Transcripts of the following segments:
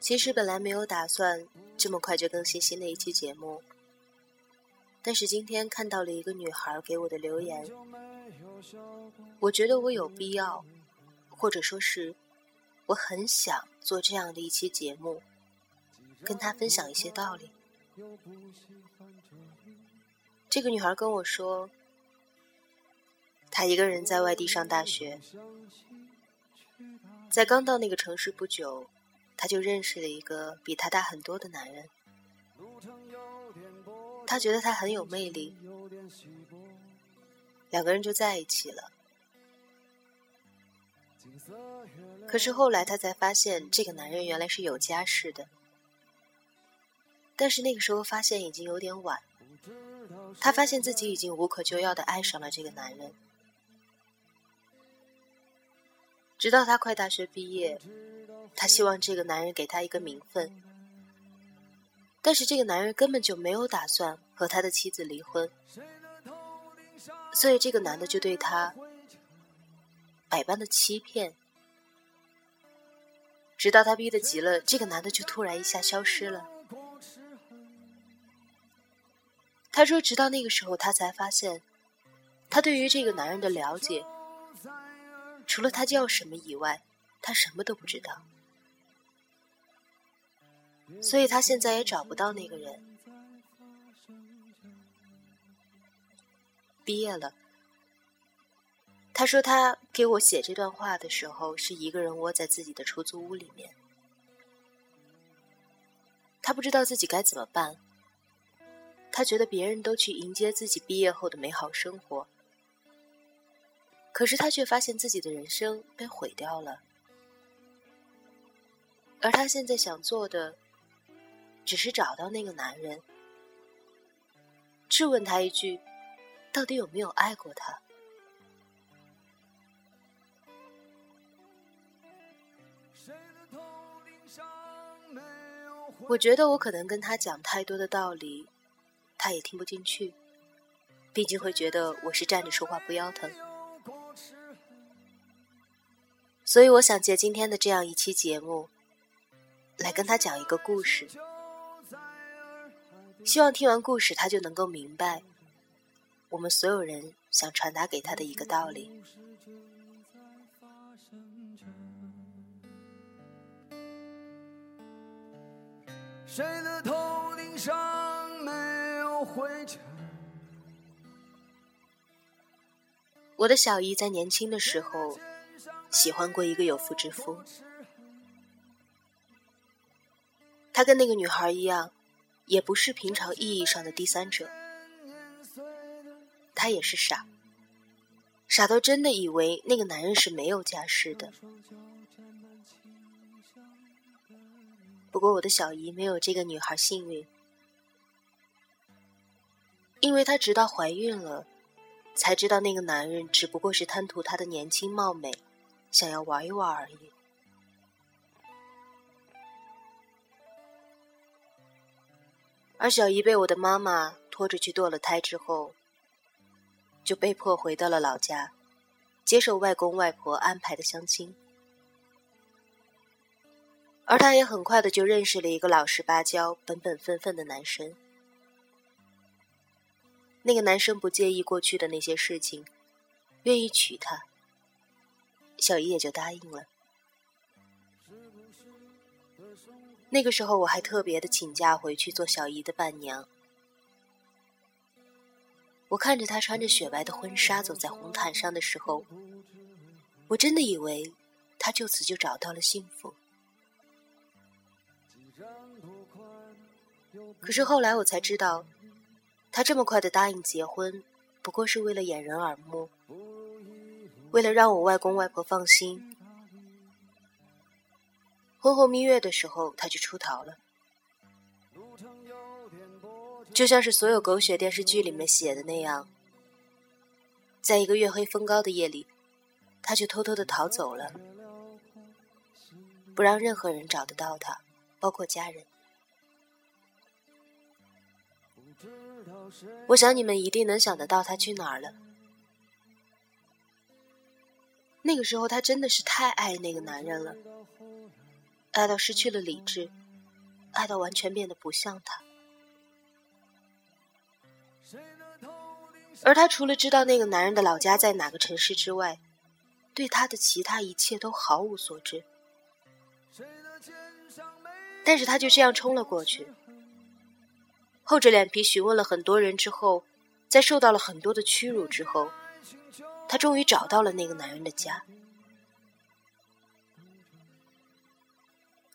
其实本来没有打算这么快就更新新的一期节目，但是今天看到了一个女孩给我的留言，我觉得我有必要，或者说是我很想做这样的一期节目，跟她分享一些道理。这个女孩跟我说。她一个人在外地上大学，在刚到那个城市不久，他就认识了一个比他大很多的男人。他觉得他很有魅力，两个人就在一起了。可是后来他才发现，这个男人原来是有家室的。但是那个时候发现已经有点晚，他发现自己已经无可救药的爱上了这个男人。直到他快大学毕业，他希望这个男人给他一个名分，但是这个男人根本就没有打算和他的妻子离婚，所以这个男的就对他百般的欺骗，直到他逼得急了，这个男的就突然一下消失了。他说，直到那个时候，他才发现，他对于这个男人的了解。除了他叫什么以外，他什么都不知道，所以他现在也找不到那个人。毕业了，他说他给我写这段话的时候，是一个人窝在自己的出租屋里面，他不知道自己该怎么办，他觉得别人都去迎接自己毕业后的美好生活。可是他却发现自己的人生被毁掉了，而他现在想做的，只是找到那个男人，质问他一句：到底有没有爱过他？我觉得我可能跟他讲太多的道理，他也听不进去，毕竟会觉得我是站着说话不腰疼。所以，我想借今天的这样一期节目，来跟他讲一个故事。希望听完故事，他就能够明白我们所有人想传达给他的一个道理。谁的头顶上没有灰尘？我的小姨在年轻的时候。喜欢过一个有妇之夫，他跟那个女孩一样，也不是平常意义上的第三者，他也是傻，傻到真的以为那个男人是没有家室的。不过我的小姨没有这个女孩幸运，因为她直到怀孕了，才知道那个男人只不过是贪图她的年轻貌美。想要玩一玩而已。而小姨被我的妈妈拖着去堕了胎之后，就被迫回到了老家，接受外公外婆安排的相亲。而她也很快的就认识了一个老实巴交、本本分分的男生。那个男生不介意过去的那些事情，愿意娶她。小姨也就答应了。那个时候我还特别的请假回去做小姨的伴娘。我看着她穿着雪白的婚纱走在红毯上的时候，我真的以为她就此就找到了幸福。可是后来我才知道，她这么快的答应结婚，不过是为了掩人耳目。为了让我外公外婆放心，婚后蜜月的时候他就出逃了，就像是所有狗血电视剧里面写的那样，在一个月黑风高的夜里，他就偷偷的逃走了，不让任何人找得到他，包括家人。我想你们一定能想得到他去哪儿了。那个时候，她真的是太爱那个男人了。爱到失去了理智，爱到完全变得不像他。而她除了知道那个男人的老家在哪个城市之外，对他的其他一切都毫无所知。但是她就这样冲了过去，厚着脸皮询问了很多人之后，在受到了很多的屈辱之后，他终于找到了那个男人的家。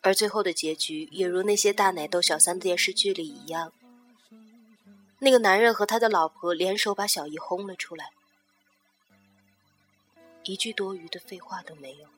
而最后的结局也如那些大奶豆小三的电视剧里一样，那个男人和他的老婆联手把小姨轰了出来，一句多余的废话都没有。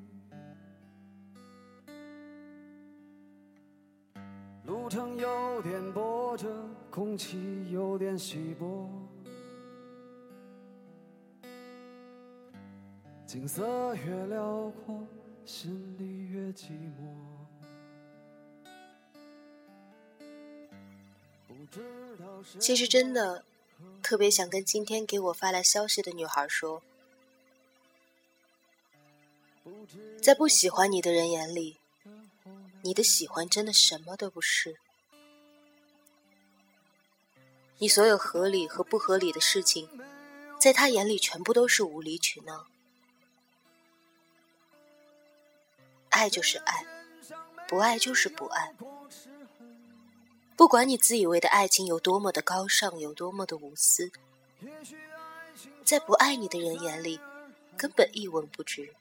空气有点稀薄，景色越辽阔，心里越寂寞。其实真的特别想跟今天给我发来消息的女孩说，在不喜欢你的人眼里。你的喜欢真的什么都不是，你所有合理和不合理的事情，在他眼里全部都是无理取闹。爱就是爱，不爱就是不爱。不管你自以为的爱情有多么的高尚，有多么的无私，在不爱你的人眼里，根本一文不值。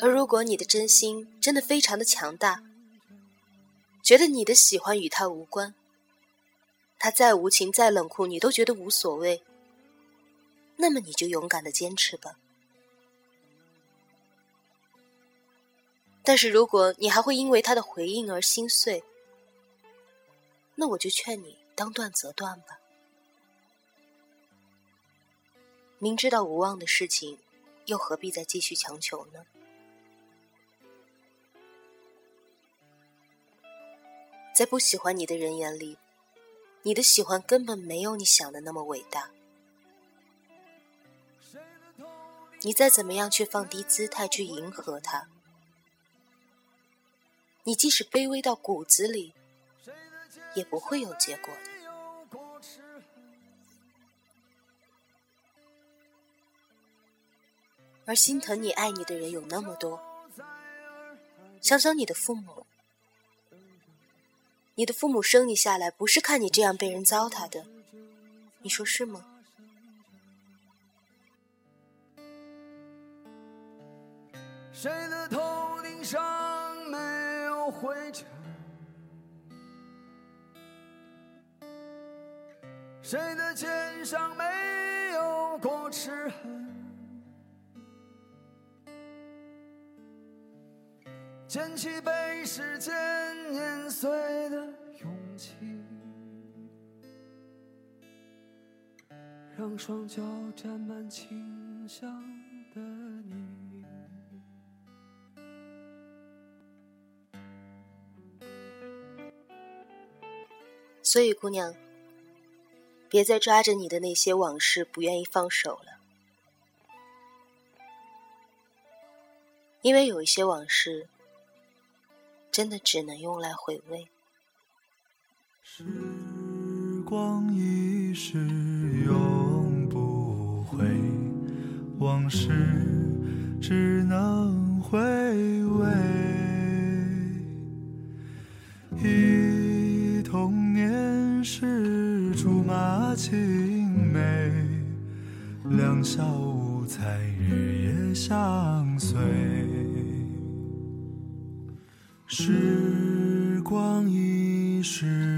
而如果你的真心真的非常的强大，觉得你的喜欢与他无关，他再无情再冷酷，你都觉得无所谓，那么你就勇敢的坚持吧。但是如果你还会因为他的回应而心碎，那我就劝你当断则断吧。明知道无望的事情。又何必再继续强求呢？在不喜欢你的人眼里，你的喜欢根本没有你想的那么伟大。你再怎么样去放低姿态去迎合他，你即使卑微到骨子里，也不会有结果的。而心疼你、爱你的人有那么多，想想你的父母，你的父母生你下来不是看你这样被人糟蹋的，你说是吗？谁的头顶上没有灰尘？谁的肩上没有过齿痕？捡起被时间碾碎的勇气，让双脚沾满清香的你。所以，姑娘，别再抓着你的那些往事不愿意放手了，因为有一些往事，真的只能用来回味。时光一逝永不回，往事只能回味。忆童年时竹马青梅，两小无猜日夜相随。时光一逝。